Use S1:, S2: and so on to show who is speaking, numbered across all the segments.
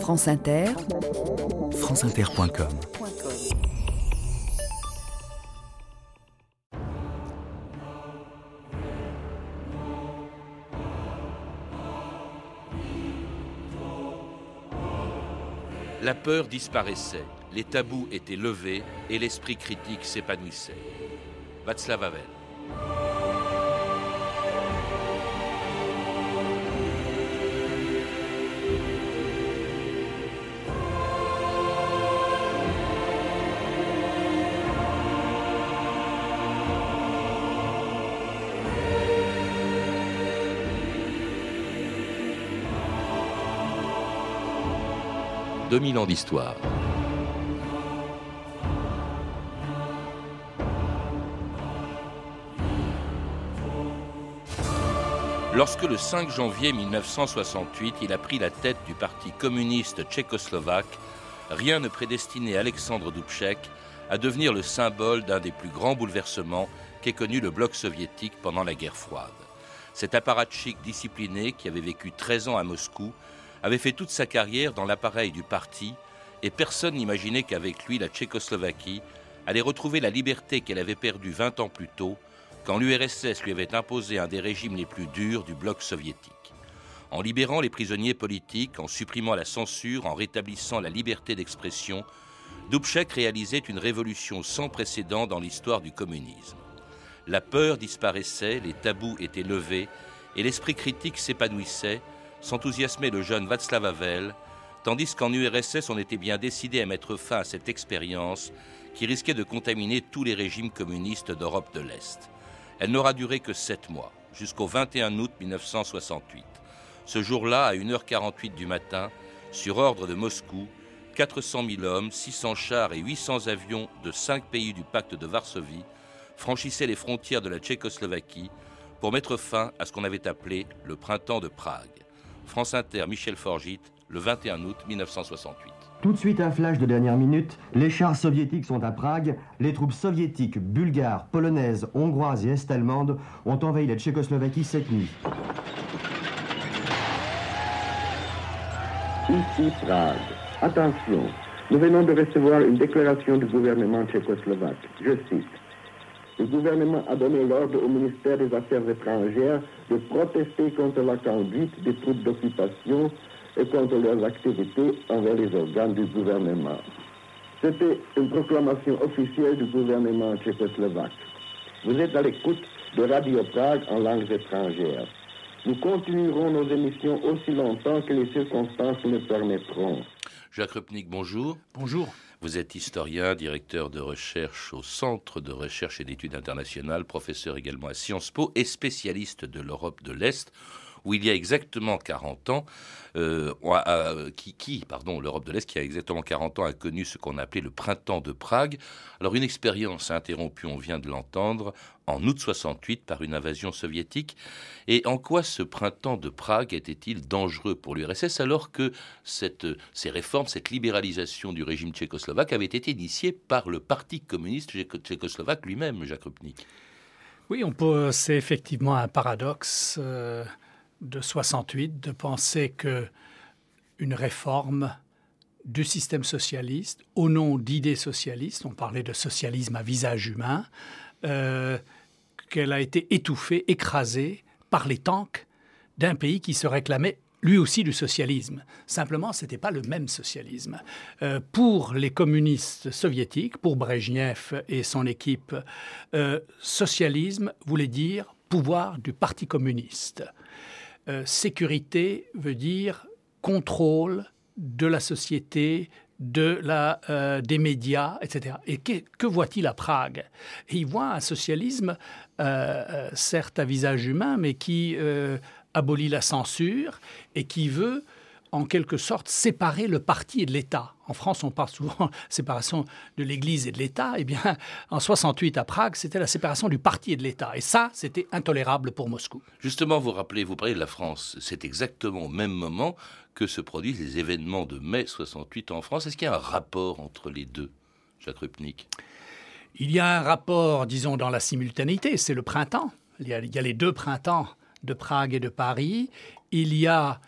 S1: France Inter,
S2: franceinter.com
S3: La peur disparaissait, les tabous étaient levés et l'esprit critique s'épanouissait. Václav Havel. 2000 ans d'histoire. Lorsque le 5 janvier 1968, il a pris la tête du Parti communiste tchécoslovaque, rien ne prédestinait Alexandre Dubček à devenir le symbole d'un des plus grands bouleversements qu'ait connu le bloc soviétique pendant la guerre froide. Cet apparatchik discipliné qui avait vécu 13 ans à Moscou avait fait toute sa carrière dans l'appareil du parti et personne n'imaginait qu'avec lui, la Tchécoslovaquie allait retrouver la liberté qu'elle avait perdue 20 ans plus tôt, quand l'URSS lui avait imposé un des régimes les plus durs du bloc soviétique. En libérant les prisonniers politiques, en supprimant la censure, en rétablissant la liberté d'expression, Dubček réalisait une révolution sans précédent dans l'histoire du communisme. La peur disparaissait, les tabous étaient levés et l'esprit critique s'épanouissait, s'enthousiasmait le jeune Václav Havel, tandis qu'en URSS on était bien décidé à mettre fin à cette expérience qui risquait de contaminer tous les régimes communistes d'Europe de l'Est. Elle n'aura duré que sept mois, jusqu'au 21 août 1968. Ce jour-là, à 1h48 du matin, sur ordre de Moscou, 400 000 hommes, 600 chars et 800 avions de cinq pays du pacte de Varsovie franchissaient les frontières de la Tchécoslovaquie pour mettre fin à ce qu'on avait appelé le printemps de Prague. France Inter, Michel Forgit, le 21 août 1968.
S4: Tout de suite un flash de dernière minute, les chars soviétiques sont à Prague, les troupes soviétiques, bulgares, polonaises, hongroises et est-allemandes ont envahi la Tchécoslovaquie cette nuit.
S5: Ici Prague. Attention, nous venons de recevoir une déclaration du gouvernement tchécoslovaque. Je cite le gouvernement a donné l'ordre au ministère des Affaires étrangères de protester contre la conduite des troupes d'occupation et contre leurs activités envers les organes du gouvernement. C'était une proclamation officielle du gouvernement tchécoslovaque. Vous êtes à l'écoute de Radio Prague en langues étrangères. Nous continuerons nos émissions aussi longtemps que les circonstances le permettront.
S3: Jacques Rupnik, bonjour.
S6: Bonjour.
S3: Vous êtes historien, directeur de recherche au Centre de recherche et d'études internationales, professeur également à Sciences Po et spécialiste de l'Europe de l'Est où il y a exactement 40 ans, euh, qui, qui, pardon, l'Europe de l'Est, qui a exactement 40 ans, a connu ce qu'on appelait le printemps de Prague. Alors une expérience interrompue, on vient de l'entendre, en août 68 par une invasion soviétique. Et en quoi ce printemps de Prague était-il dangereux pour l'URSS alors que ces réformes, cette libéralisation du régime tchécoslovaque avait été initiée par le Parti communiste tchécoslovaque lui-même, Jacques Rupnik?
S6: Oui, c'est effectivement un paradoxe. Euh, de 68 de penser que une réforme du système socialiste au nom d'idées socialistes, on parlait de socialisme à visage humain, euh, qu'elle a été étouffée, écrasée par les tanks d'un pays qui se réclamait lui aussi du socialisme. Simplement, ce n'était pas le même socialisme. Euh, pour les communistes soviétiques, pour Brejnev et son équipe, euh, socialisme voulait dire pouvoir du Parti communiste. Euh, sécurité veut dire contrôle de la société, de la, euh, des médias, etc. Et que, voit-il à Prague? Il voit un socialisme, euh, certes à visage humain, mais qui abolit la censure et qui veut en quelque sorte séparer le parti et de l'État. En France, on parle souvent de séparation de l'Église et de l'État. Eh bien, en 68 à Prague, c'était la séparation du parti et de l'État. Et ça, c'était intolérable pour Moscou.
S3: Justement, vous rappelez, vous parlez de la France. C'est exactement au même moment que se produisent les événements de mai 68 en France. Est-ce qu'il y a un rapport entre les deux, Jacques Rupnik
S6: Il y a un rapport, disons, dans la simultanéité. C'est le printemps. Il y, a, il y a les deux printemps de Prague et de Paris. Il y a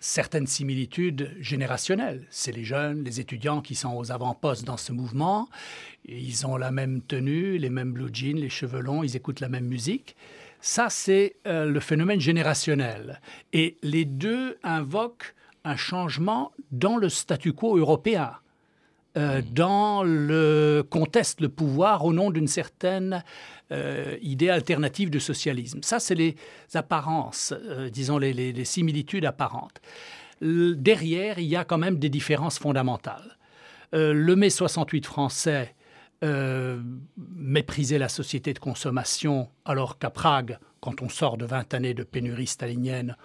S6: certaines similitudes générationnelles. C'est les jeunes, les étudiants qui sont aux avant-postes dans ce mouvement. Ils ont la même tenue, les mêmes blue jeans, les cheveux longs, ils écoutent la même musique. Ça, c'est euh, le phénomène générationnel. Et les deux invoquent un changement dans le statu quo européen. Euh, dans le conteste le pouvoir au nom d'une certaine euh, idée alternative de socialisme. Ça, c'est les apparences, euh, disons les, similitudes apparentes. derrière, il y a quand même des différences fondamentales. le mai 68 français méprisait la société de consommation, alors qu'à Prague, quand on sort de 20 années de pénurie stalinienne,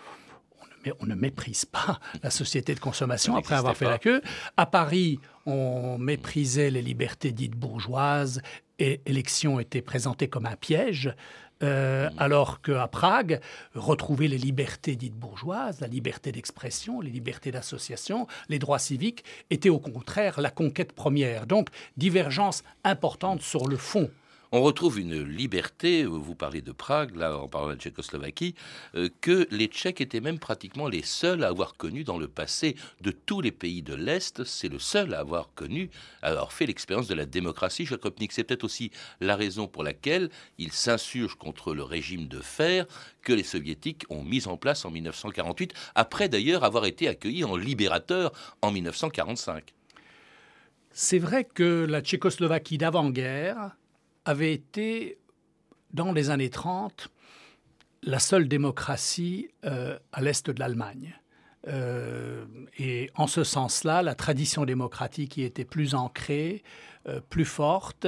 S6: on ne méprise pas la société de consommation après avoir fait la queue. À Paris, on méprisait les libertés dites bourgeoises et l'élection était présentée comme un piège. Euh, mmh. alors qu'à Prague, retrouver les libertés dites bourgeoises, la liberté d'expression, les libertés d'association, les droits civiques, était au contraire la conquête première. Donc, divergence importante sur le fond
S3: on retrouve une liberté, vous parlez de Prague, là en parlant de Tchécoslovaquie, euh, que les Tchèques étaient même pratiquement les seuls à avoir connu dans le passé. De tous les pays de l'Est, c'est le seul à avoir connu, à avoir fait l'expérience de la démocratie Jacopnik. C'est peut-être aussi la raison pour laquelle il s'insurge contre le régime de fer que les soviétiques ont mis en place en 1948, après d'ailleurs avoir été accueillis en libérateur en 1945.
S6: C'est vrai que la Tchécoslovaquie d'avant-guerre avait été, dans les années 30, la seule démocratie euh, à l'est de l'Allemagne. Euh, et en ce sens-là, la tradition démocratique y était plus ancrée, euh, plus forte,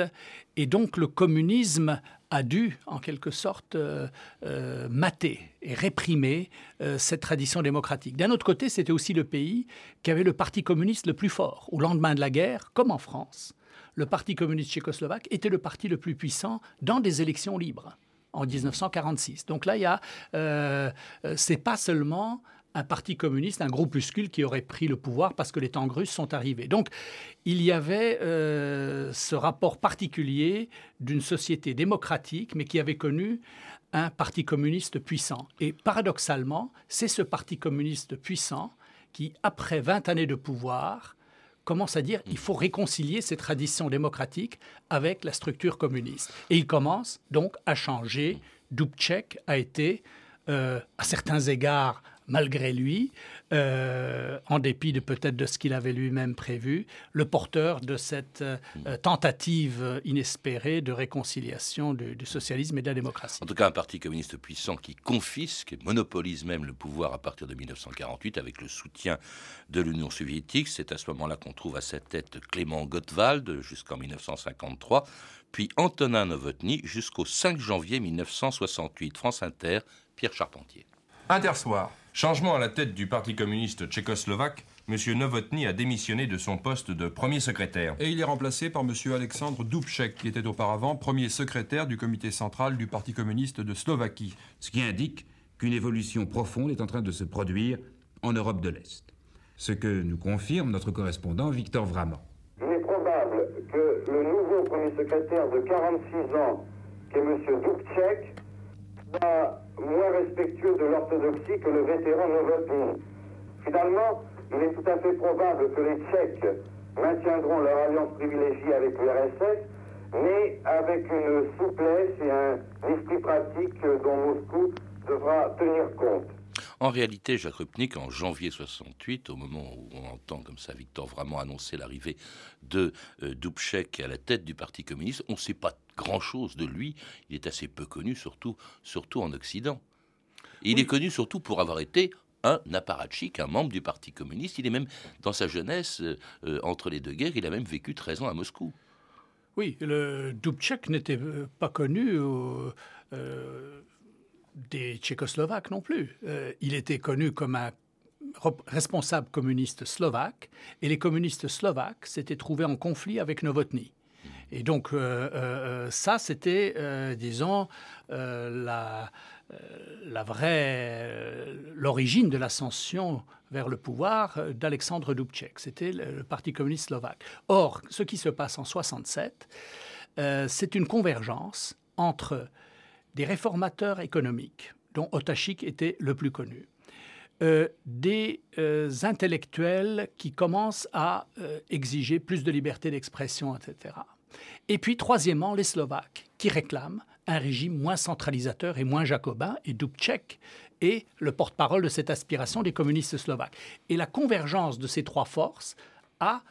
S6: et donc le communisme a dû, en quelque sorte, mater et réprimer cette tradition démocratique. D'un autre côté, c'était aussi le pays qui avait le parti communiste le plus fort. Au lendemain de la guerre, comme en France, le Parti communiste tchécoslovaque était le parti le plus puissant dans des élections libres en 1946. Donc là, il y a, euh, c'est pas seulement un parti communiste, un groupuscule qui aurait pris le pouvoir parce que les tanks russes sont arrivés. Donc il y avait euh, ce rapport particulier d'une société démocratique, mais qui avait connu un parti communiste puissant. Et paradoxalement, c'est ce parti communiste puissant qui, après 20 années de pouvoir, commence à dire il faut réconcilier ces traditions démocratiques avec la structure communiste. Et il commence donc à changer. Dubček a été, euh, à certains égards, malgré lui, euh, en dépit de peut-être de ce qu'il avait lui-même prévu, le porteur de cette euh, tentative inespérée de réconciliation du, socialisme et de la démocratie.
S3: En tout cas, un parti communiste puissant qui confisque et monopolise même le pouvoir à partir de 1948 avec le soutien de l'Union soviétique. C'est à ce moment-là qu'on trouve à sa tête Clément Gottwald jusqu'en 1953, puis Antonin Novotny jusqu'au 5 janvier 1968. France Inter, Pierre Charpentier.
S1: Intersoir. Changement à la tête du Parti communiste tchécoslovaque, M. Novotny a démissionné de son poste de premier secrétaire.
S7: Et il est remplacé par M. Alexandre Dubček, qui était auparavant premier secrétaire du comité central du Parti communiste de Slovaquie.
S8: Ce qui indique qu'une évolution profonde est en train de se produire en Europe de l'Est. Ce que nous confirme notre correspondant Victor Vraman.
S9: Il est probable que le nouveau premier secrétaire de 46 ans, qui est M. Dubček, soit moins respectueux de l'orthodoxie que le vétéran Novotny. Finalement, il est tout à fait probable que les Tchèques maintiendront leur alliance privilégiée avec l'URSS, mais avec une souplesse et un esprit pratique dont Moscou devra tenir compte.
S3: En réalité, Jacques Rupnik, en janvier 68, au moment où on entend comme ça Victor vraiment annoncer l'arrivée de euh, Dubček à la tête du Parti communiste, on ne sait pas grand-chose de lui. Il est assez peu connu, surtout, surtout en Occident. il est connu surtout pour avoir été un apparatchik, un membre du Parti communiste. Il est même, dans sa jeunesse, euh, euh, entre les deux guerres, il a même vécu 13 ans à Moscou.
S6: Oui, le Dubček n'était pas connu des Tchécoslovaques non plus. Euh, il était connu comme un responsable communiste slovaque, et les communistes slovaques s'étaient trouvés en conflit avec Novotny. Et donc euh, euh, ça, c'était, disons, la, vraie, l'origine de l'ascension vers le pouvoir d'Alexandre Dubček. C'était le, Parti communiste slovaque. Or, ce qui se passe en 67, c'est une convergence entre des réformateurs économiques, dont Otachik était le plus connu, euh, des euh, intellectuels qui commencent à euh, exiger plus de liberté d'expression, etc. Et puis, troisièmement, les Slovaques qui réclament un régime moins centralisateur et moins jacobin, et Dubček est le porte-parole de cette aspiration des communistes slovaques. Et la convergence de ces trois forces a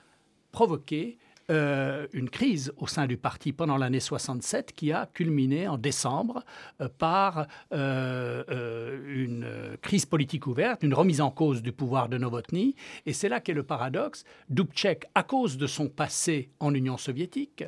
S6: provoqué euh, une crise au sein du parti pendant l'année 67 qui a culminé en décembre euh, par euh, une crise politique ouverte, une remise en cause du pouvoir de Novotny. Et c'est là qu'est le paradoxe. Dubček, à cause de son passé en Union soviétique,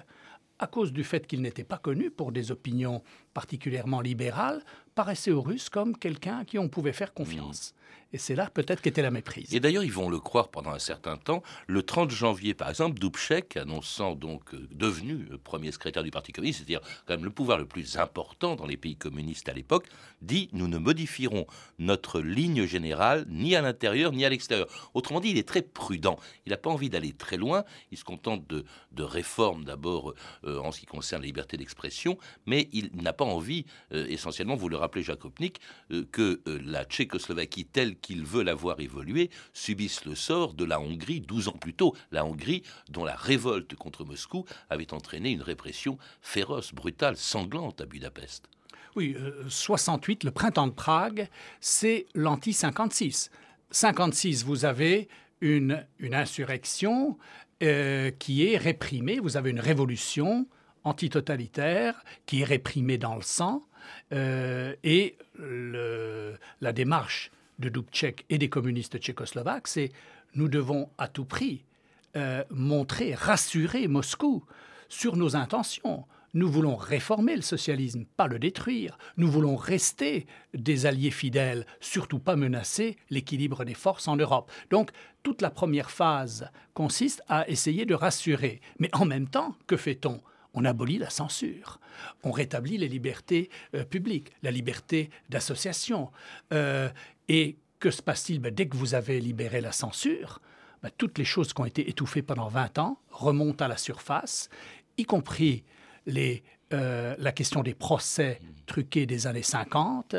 S6: à cause du fait qu'il n'était pas connu pour des opinions particulièrement libérales, paraissait aux Russes comme quelqu'un à qui on pouvait faire confiance. Et c'est là peut-être qu'était la méprise.
S3: Et d'ailleurs, ils vont le croire pendant un certain temps. Le 30 janvier, par exemple, Dubček, annonçant donc euh, devenu euh, premier secrétaire du Parti communiste, c'est-à-dire quand même le pouvoir le plus important dans les pays communistes à l'époque, dit nous ne modifierons notre ligne générale ni à l'intérieur ni à l'extérieur. Autrement dit, il est très prudent. Il n'a pas envie d'aller très loin. Il se contente de, réformes d'abord euh, en ce qui concerne la liberté d'expression, mais il n'a pas envie, essentiellement, vous le rappelez, Jacques que la Tchécoslovaquie telle qu'ils veulent avoir évolué subissent le sort de la Hongrie 12 ans plus tôt. La Hongrie dont la révolte contre Moscou avait entraîné une répression féroce, brutale, sanglante à Budapest.
S6: Oui, 68, euh, le printemps de Prague, c'est l'anti-56. 56, vous avez une, insurrection euh, qui est réprimée, vous avez une révolution antitotalitaire qui est réprimée dans le sang, euh, et la démarche de Dubček et des communistes tchécoslovaques, c'est nous devons à tout prix euh, montrer, rassurer Moscou sur nos intentions. Nous voulons réformer le socialisme, pas le détruire. Nous voulons rester des alliés fidèles, surtout pas menacer l'équilibre des forces en Europe. Donc, toute la première phase consiste à essayer de rassurer. Mais en même temps, que fait-on? On abolit la censure, on rétablit les libertés euh, publiques, la liberté d'association. Euh, et que se passe-t-il? Ben, Dès que vous avez libéré la censure, ben, toutes les choses qui ont été étouffées pendant 20 ans remontent à la surface, y compris les, euh, la question des procès truqués des années 50,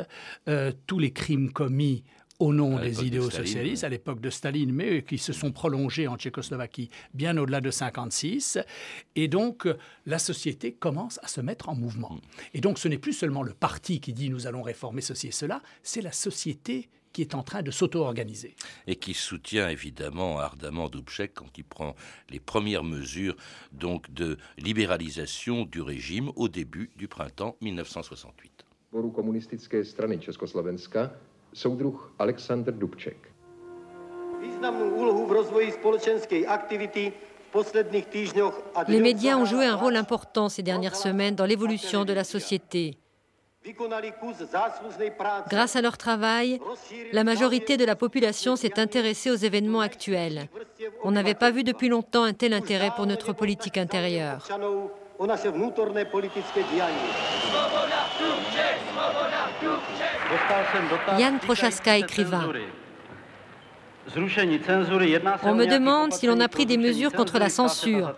S6: tous les crimes commis au nom des idéaux socialistes à l'époque de Staline, mais qui se sont prolongés en Tchécoslovaquie bien au-delà de 56. Et donc, la société commence à se mettre en mouvement. Mm. Et donc, ce n'est plus seulement le parti qui dit nous allons réformer ceci et cela, c'est la société qui est en train de s'auto-organiser.
S3: Et qui soutient évidemment ardemment Dubček quand il prend les premières mesures donc de libéralisation du régime au début du printemps 1968
S10: soudruh Alexander Dubček.
S11: Les médias ont joué un rôle important ces dernières semaines dans l'évolution de la société. Grâce à leur travail, la majorité de la population s'est intéressée aux événements actuels. On n'avait pas vu depuis longtemps un tel intérêt pour notre politique intérieure. Jan Prochaska, écrivain. On me demande si l'on a pris des mesures contre la censure.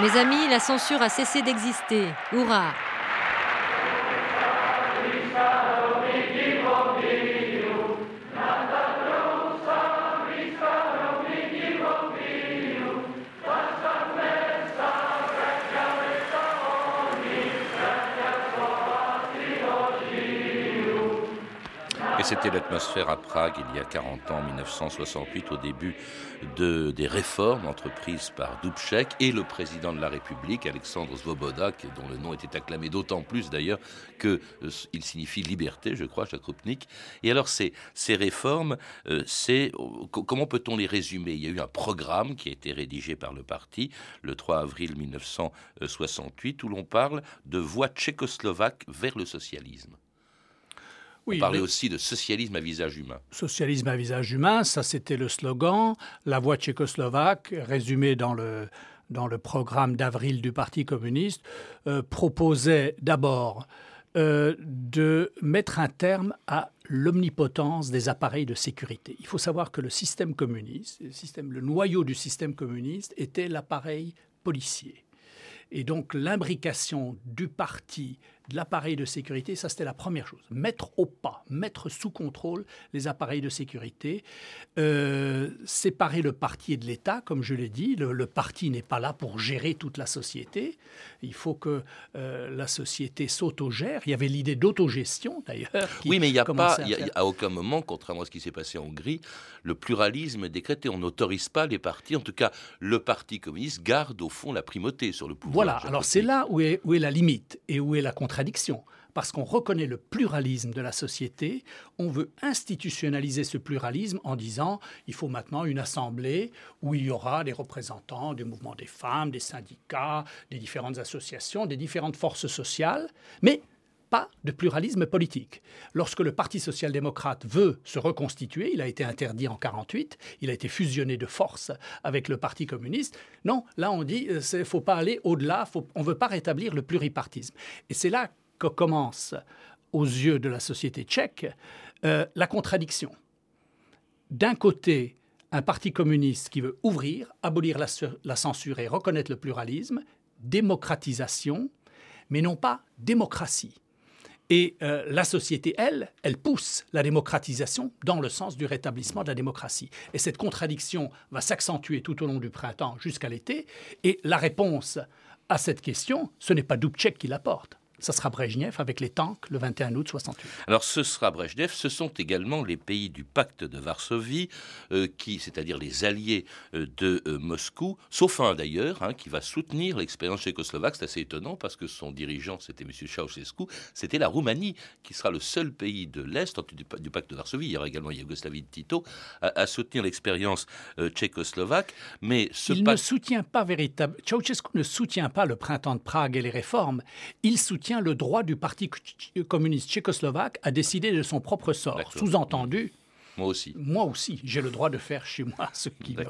S11: Mes amis, la censure a cessé d'exister. Hurrah
S3: c'était l'atmosphère à Prague il y a 40 ans, 1968, au début de, des réformes entreprises par Dubček et le président de la République, Alexandre Svoboda, dont le nom était acclamé d'autant plus d'ailleurs qu'il euh, signifie liberté, je crois, Krupnik. Et alors ces, ces réformes, euh, c'est comment peut-on les résumer? Il y a eu un programme qui a été rédigé par le parti le 3 avril 1968 où l'on parle de voie tchécoslovaque vers le socialisme. On parlait aussi de socialisme à visage humain.
S6: Socialisme à visage humain, ça c'était le slogan. La voix tchécoslovaque, résumée dans le, dans le programme d'avril du Parti communiste, euh, proposait d'abord euh, de mettre un terme à l'omnipotence des appareils de sécurité. Il faut savoir que le système communiste, le, système, le noyau du système communiste était l'appareil policier. Et donc l'imbrication du parti de l'appareil de sécurité, ça c'était la première chose. Mettre au pas, mettre sous contrôle les appareils de sécurité, euh, séparer le parti et de l'État, comme je l'ai dit. Le, parti n'est pas là pour gérer toute la société. Il faut que euh, la société s'autogère. Il y avait l'idée d'autogestion d'ailleurs.
S3: Oui, mais il n'y a pas, à, aucun moment, contrairement à ce qui s'est passé en Hongrie, le pluralisme est décrété. On n'autorise pas les partis. En tout cas, le Parti communiste garde au fond la primauté sur le pouvoir.
S6: Voilà, alors c'est là où est, où est la limite et où est la parce qu'on reconnaît le pluralisme de la société, on veut institutionnaliser ce pluralisme en disant il faut maintenant une assemblée où il y aura des représentants du mouvement des femmes, des syndicats, des différentes associations, des différentes forces sociales, mais pas de pluralisme politique. Lorsque le Parti social-démocrate veut se reconstituer, il a été interdit en 48, il a été fusionné de force avec le Parti communiste. Non, là on dit il euh, faut pas aller au-delà, on ne veut pas rétablir le pluripartisme. Et c'est là que commence, aux yeux de la société tchèque, euh, la contradiction. D'un côté, un parti communiste qui veut ouvrir, abolir la censure et reconnaître le pluralisme, démocratisation, mais non pas démocratie. Et euh, la société, elle, elle pousse la démocratisation dans le sens du rétablissement de la démocratie. Et cette contradiction va s'accentuer tout au long du printemps jusqu'à l'été. Et la réponse à cette question, ce n'est pas Dubček qui l'apporte ça sera Brejnev avec les tanks le 21 août 68.
S3: Alors ce sera Brejnev, ce sont également les pays du pacte de Varsovie, euh, qui, c'est-à-dire les alliés euh, de euh, Moscou, sauf un d'ailleurs, hein, qui va soutenir l'expérience tchécoslovaque. C'est assez étonnant parce que son dirigeant, c'était M. Ceausescu, c'était la Roumanie, qui sera le seul pays de l'Est du, du, pacte de Varsovie, il y aura également Yougoslavie de Tito, à, soutenir l'expérience tchécoslovaque. Mais ce
S6: il ne soutient pas véritablement, Ceausescu ne soutient pas le printemps de Prague et les réformes, il soutient le droit du Parti communiste tchécoslovaque à décider de son propre sort. Sous-entendu,
S3: moi aussi.
S6: Moi aussi, j'ai le droit de faire chez moi ce qui me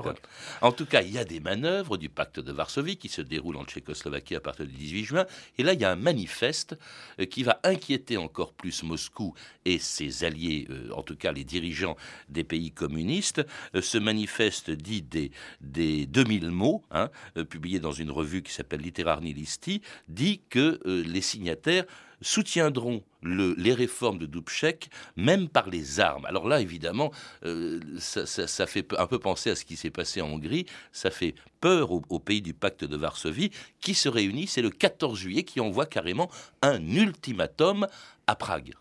S3: En tout cas, il y a des manœuvres du pacte de Varsovie qui se déroulent en Tchécoslovaquie à partir du 18 juin. Et là, il y a un manifeste euh, qui va inquiéter encore plus Moscou et ses alliés, euh, en tout cas les dirigeants des pays communistes. Euh, ce manifeste dit des, des 2000 mots, hein, publié dans une revue qui s'appelle Literarni Listi, dit que les signataires soutiendront les réformes de Dubček, même par les armes. Alors là, évidemment, euh, ça, fait un peu penser à ce qui s'est passé en Hongrie, ça fait peur aux, pays du pacte de Varsovie, qui se réunissent, c'est le 14 juillet, qui envoie carrément un ultimatum à Prague.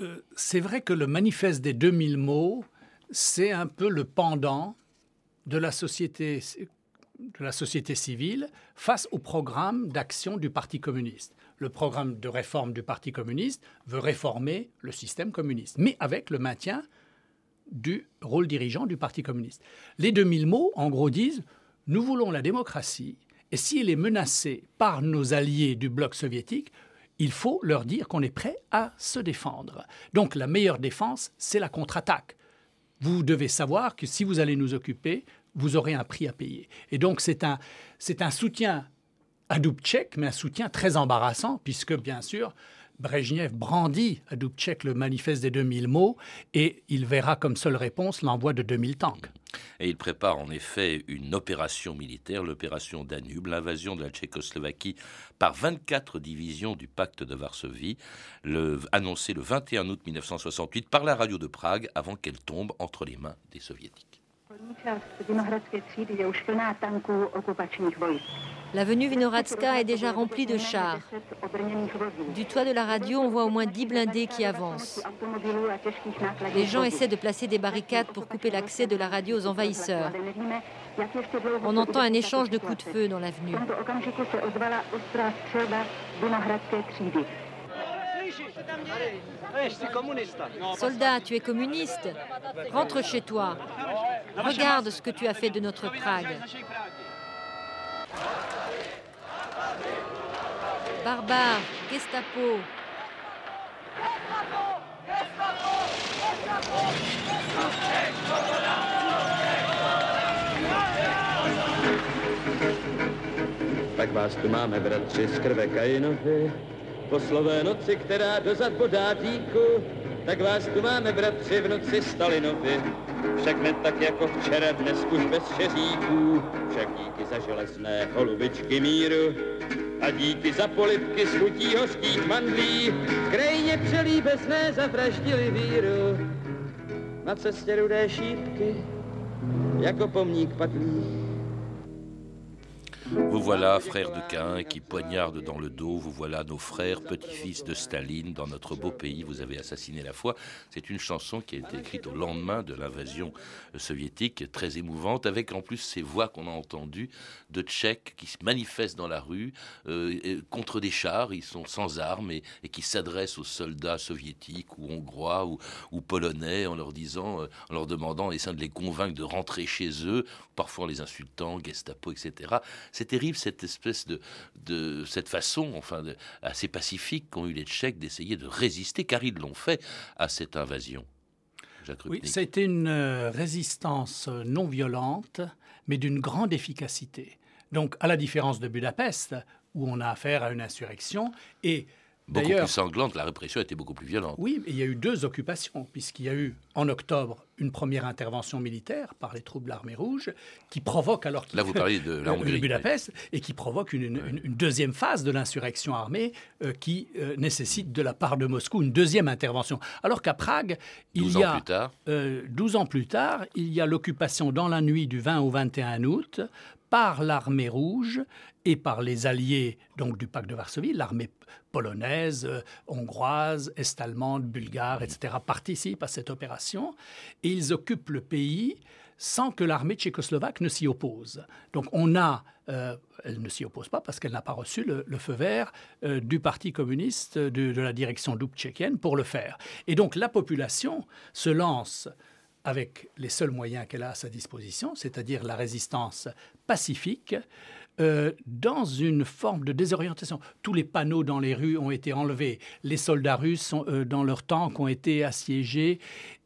S6: Euh, c'est vrai que le manifeste des 2000 mots, c'est un peu le pendant de la société civile face au programme d'action du Parti communiste le programme de réforme du Parti communiste veut réformer le système communiste, mais avec le maintien du rôle dirigeant du Parti communiste. Les 2000 mots, en gros, disent Nous voulons la démocratie, et si elle est menacée par nos alliés du bloc soviétique, il faut leur dire qu'on est prêt à se défendre. Donc la meilleure défense, c'est la contre-attaque. Vous devez savoir que si vous allez nous occuper, vous aurez un prix à payer. Et donc c'est un, c'est un soutien à Dubček, mais un soutien très embarrassant, puisque bien sûr, Brejnev brandit à Dubček le manifeste des 2000 mots et il verra comme seule réponse l'envoi de 2000 tanks.
S3: Et il prépare en effet une opération militaire, l'opération Danube, l'invasion de la Tchécoslovaquie par 24 divisions du pacte de Varsovie, le, annoncée le 21 août 1968 par la radio de Prague avant qu'elle tombe entre les mains des soviétiques.
S11: L'avenue Vinohradska est déjà remplie de chars. Du toit de la radio, on voit au moins 10 blindés qui avancent. Les gens essaient de placer des barricades pour couper l'accès de la radio aux envahisseurs. On entend un échange de coups de feu dans l'avenue. Soldat, tu es communiste Rentre chez toi. Regarde ce que tu as fait de notre Prague. Barbare, Gestapo.
S12: Tak vás tu máme, noci, která dozad bodá díku,
S13: tak vás tu máme, bratři, vnuci Stalinovi. Však ne tak jako včera, dnes už bez šeříků, však díky za železné holubičky míru a díky za polivky z chutí hořkých mandlí, v krajině přelíbezné zavraždili víru. Na cestě rudé šípky, jako pomník padlých.
S3: Vous voilà, frère de Cain, qui poignarde dans le dos. Vous voilà, nos frères, petits-fils de Staline, dans notre beau pays. Vous avez assassiné la foi. C'est une chanson qui a été écrite au lendemain de l'invasion soviétique, très émouvante, avec en plus ces voix qu'on a entendues de Tchèques qui se manifestent dans la rue euh, contre des chars. Ils sont sans armes et, qui s'adressent aux soldats soviétiques ou hongrois ou, polonais en leur disant, euh, en leur demandant, essayant de les convaincre de rentrer chez eux, parfois en les insultant, Gestapo, etc c'est terrible cette espèce de, de cette façon, enfin, assez pacifique qu'ont eu les Tchèques d'essayer de résister, car ils l'ont fait à cette invasion.
S6: Oui, c'était une euh, résistance non violente, mais d'une grande efficacité. Donc, à la différence de Budapest, où on a affaire à une insurrection, et
S3: beaucoup plus sanglante, la répression était beaucoup plus violente.
S6: Oui, il y a eu deux occupations, puisqu'il y a eu en octobre une première intervention militaire par les troupes de l'armée rouge qui provoque alors
S3: Là, vous parlez de la Hongrie,
S6: Budapest et qui provoque une, deuxième phase de l'insurrection armée euh, qui euh, nécessite de la part de Moscou une deuxième intervention. Alors qu'à Prague, il y a
S3: plus tard.
S6: 12 euh, ans plus tard, il y a l'occupation dans la nuit du 20 au 21 août par l'armée rouge et par les alliés donc du pacte de Varsovie, l'armée polonaise, euh, hongroise, est-allemande, bulgare, etc., participent à cette opération et ils occupent le pays sans que l'armée tchécoslovaque ne s'y oppose. Donc on a, euh, elle ne s'y oppose pas parce qu'elle n'a pas reçu le, feu vert euh, du Parti communiste, de, de la direction dubčekienne pour le faire. Et donc la population se lance avec les seuls moyens qu'elle a à sa disposition, c'est-à-dire la résistance pacifique, euh, dans une forme de désorientation. Tous les panneaux dans les rues ont été enlevés, les soldats russes euh, dans leurs tanks ont été assiégés,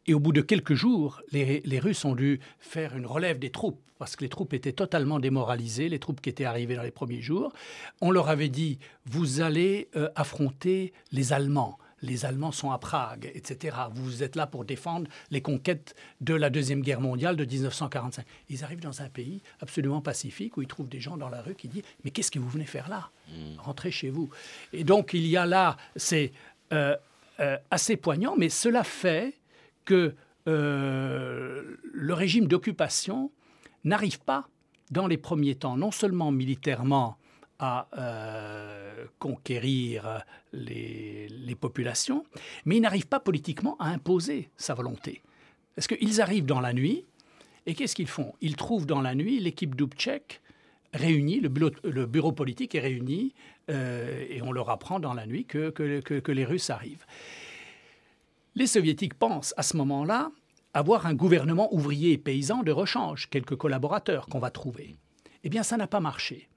S6: et au bout de quelques jours, les, Russes ont dû faire une relève des troupes, parce que les troupes étaient totalement démoralisées, les troupes qui étaient arrivées dans les premiers jours. On leur avait dit, vous allez euh, affronter les Allemands les Allemands sont à Prague, etc. Vous êtes là pour défendre les conquêtes de la Deuxième Guerre mondiale de 1945. Ils arrivent dans un pays absolument pacifique où ils trouvent des gens dans la rue qui disent Mais qu'est-ce que vous venez faire là hmm. Rentrez chez vous. Et donc il y a là, c'est euh, euh, assez poignant, mais cela fait que euh, le régime d'occupation n'arrive pas dans les premiers temps, non seulement militairement, à euh, conquérir les, populations, mais il n'arrive pas politiquement à imposer sa volonté. Parce qu'ils arrivent dans la nuit, et qu'est-ce qu'ils font? Ils trouvent dans la nuit l'équipe Dubček réunie, le bureau, le bureau, politique est réuni, euh, et on leur apprend dans la nuit que, que les Russes arrivent. Les Soviétiques pensent à ce moment-là avoir un gouvernement ouvrier et paysan de rechange, quelques collaborateurs qu'on va trouver. Eh bien, ça n'a pas marché.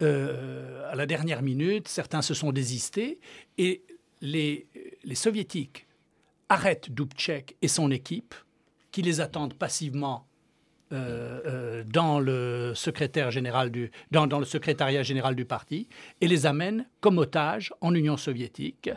S6: Euh, à la dernière minute, certains se sont désistés et les, soviétiques arrêtent Dubček et son équipe, qui les attendent passivement euh, euh, dans, le secrétaire général du, dans, le secrétariat général du parti, et les amènent comme otages en Union soviétique.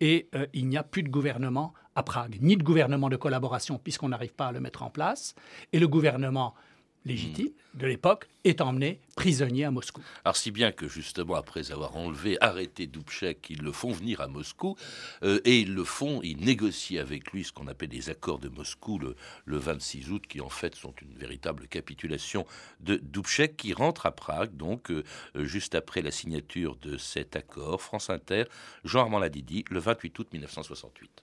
S6: Et il n'y a plus de gouvernement à Prague, ni de gouvernement de collaboration, puisqu'on n'arrive pas à le mettre en place. Et le gouvernement légitime de l'époque est emmené prisonnier à Moscou.
S3: Alors si bien que justement après avoir enlevé, arrêté Dubček, ils le font venir à Moscou euh, et ils le font, ils négocient avec lui ce qu'on appelle les accords de Moscou le, 26 août, qui en fait sont une véritable capitulation de Dubček qui rentre à Prague, donc euh, juste après la signature de cet accord. France Inter, Jean-Armand Ladidi, le 28 août 1968.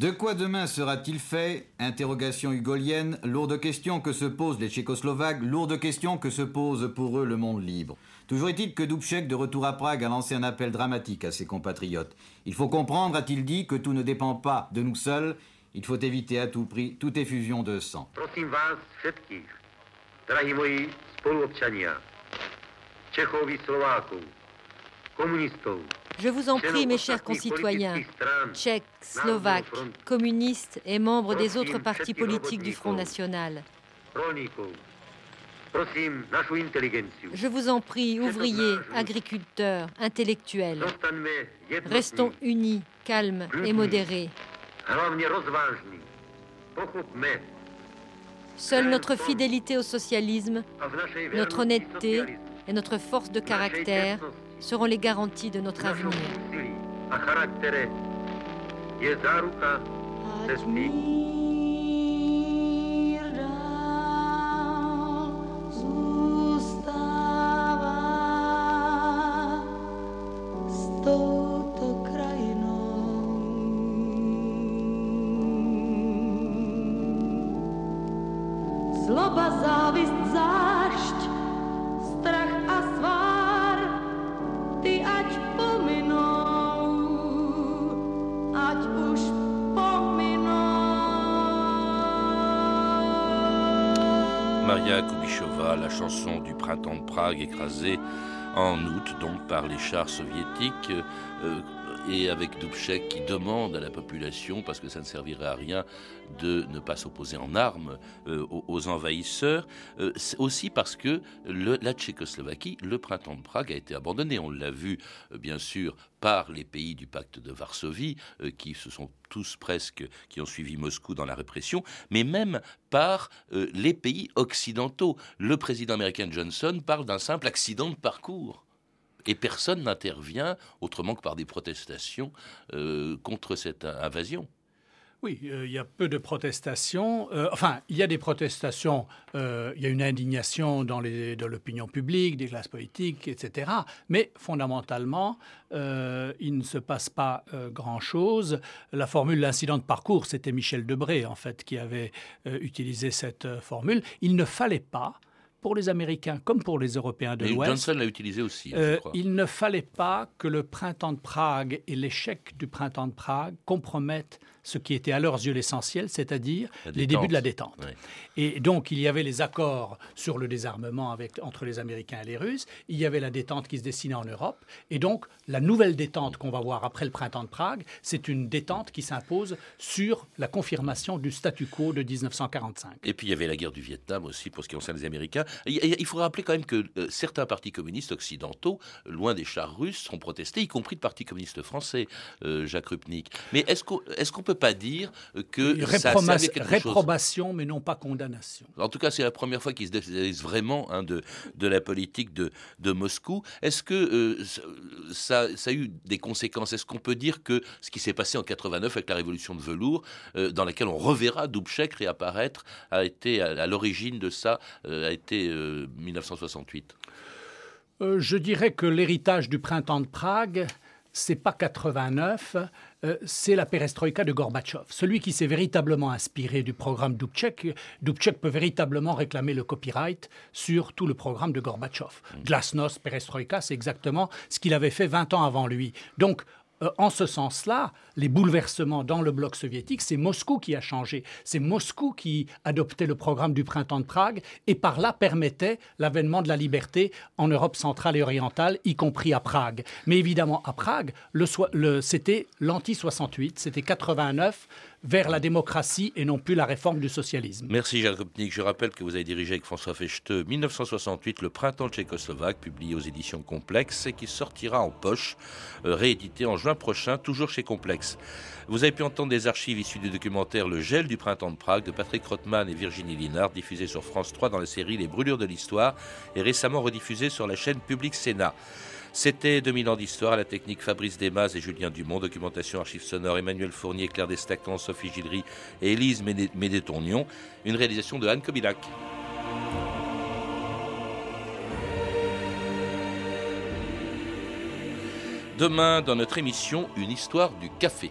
S14: De quoi demain sera-t-il fait Interrogation hugolienne, lourde question que se posent les Tchécoslovaques, lourde question que se pose pour eux le monde libre. Toujours est-il que Dubček, de retour à Prague, a lancé un appel dramatique à ses compatriotes. Il faut comprendre, a-t-il dit, que tout ne dépend pas de nous seuls. Il faut éviter à tout prix toute effusion de sang.
S11: Je vous en prie, mes chers concitoyens, tchèques, slovaques, communistes et membres des autres partis politiques du Front National. Je vous en prie, ouvriers, agriculteurs, intellectuels, restons unis, calmes et modérés. Seule notre fidélité au socialisme, notre honnêteté et notre force de caractère seront les garanties de notre avenir.
S3: La chanson du printemps de Prague écrasée en août donc par les chars soviétiques. Euh, et avec Dubček qui demande à la population, parce que ça ne servirait à rien, de ne pas s'opposer en armes euh, aux, envahisseurs, euh, aussi parce que la Tchécoslovaquie, le printemps de Prague a été abandonné. On l'a vu, euh, bien sûr, par les pays du pacte de Varsovie, qui se sont tous presque, qui ont suivi Moscou dans la répression, mais même par les pays occidentaux. Le président américain Johnson parle d'un simple accident de parcours. Et personne n'intervient autrement que par des protestations euh, contre cette invasion.
S6: Oui, euh, il y a peu de protestations. Euh, enfin, il y a des protestations, il y a une indignation dans, l'opinion publique, des classes politiques, etc. Mais fondamentalement, il ne se passe pas grand-chose. La formule l'incident de parcours, c'était Michel Debré, en fait, qui avait utilisé cette formule. Il ne fallait pas pour les Américains comme pour les Européens de l'Ouest.
S3: Johnson l'a utilisé aussi.
S6: Euh, il ne fallait pas que le printemps de Prague et l'échec du printemps de Prague compromettent ce qui était à leurs yeux l'essentiel, c'est-à-dire les débuts de la détente. Et donc, il y avait les accords sur le désarmement avec, entre les Américains et les Russes, il y avait la détente qui se dessinait en Europe, et donc la nouvelle détente qu'on va voir après le printemps de Prague, c'est une détente qui s'impose sur la confirmation du statu quo de 1945.
S3: Et puis, il y avait la guerre du Vietnam aussi, pour ce qui concerne les Américains. Il faut rappeler quand même que euh, certains partis communistes occidentaux, loin des chars russes, sont protestés, y compris le Parti communiste français, euh, Jacques Rupnik. Mais est-ce qu'on peut pas dire que ça
S6: réprobation, mais non pas condamnation.
S3: En tout cas, c'est la première fois qu'ils se désalisent vraiment hein, de, de la politique de, de Moscou. Est-ce que euh, ça, ça, a eu des conséquences? Est-ce qu'on peut dire que ce qui s'est passé en 89 avec la révolution de velours, euh, dans laquelle on reverra Dubček réapparaître, a été à, l'origine de ça, euh, a été 1968
S6: Je dirais que l'héritage du printemps de Prague, c'est pas 89, euh, c'est la perestroïka de Gorbatchev. Celui qui s'est véritablement inspiré du programme Dubček, Dubček peut véritablement réclamer le copyright sur tout le programme de Gorbatchev. Mmh. Glasnost, perestroïka, c'est exactement ce qu'il avait fait 20 ans avant lui. Donc, euh, en ce sens-là, les bouleversements dans le bloc soviétique, c'est Moscou qui a changé. C'est Moscou qui adoptait le programme du printemps de Prague et par là permettait l'avènement de la liberté en Europe centrale et orientale, y compris à Prague. Mais évidemment, à Prague, le, c'était l'anti-68, c'était 89 vers la démocratie et non plus la réforme du socialisme.
S3: Merci Jacques Kopnik. Je rappelle que vous avez dirigé avec François Fechte 1968 Le Printemps tchécoslovaque, publié aux éditions Complexe et qui sortira en poche, euh, réédité en juin prochain, toujours chez Complexe. Vous avez pu entendre des archives issues du documentaire Le gel du printemps de Prague de Patrick Rothman et Virginie Linard, diffusé sur France 3 dans la série Les brûlures de l'histoire et récemment rediffusé sur la chaîne Public Sénat. C'était 2000 ans d'histoire à la technique Fabrice Desmas et Julien Dumont, documentation archives sonores Emmanuel Fournier, Claire Destacant, Sophie Gilry et Élise Médétournion, une réalisation de Anne Kobilac. Demain, dans notre émission, une histoire du café.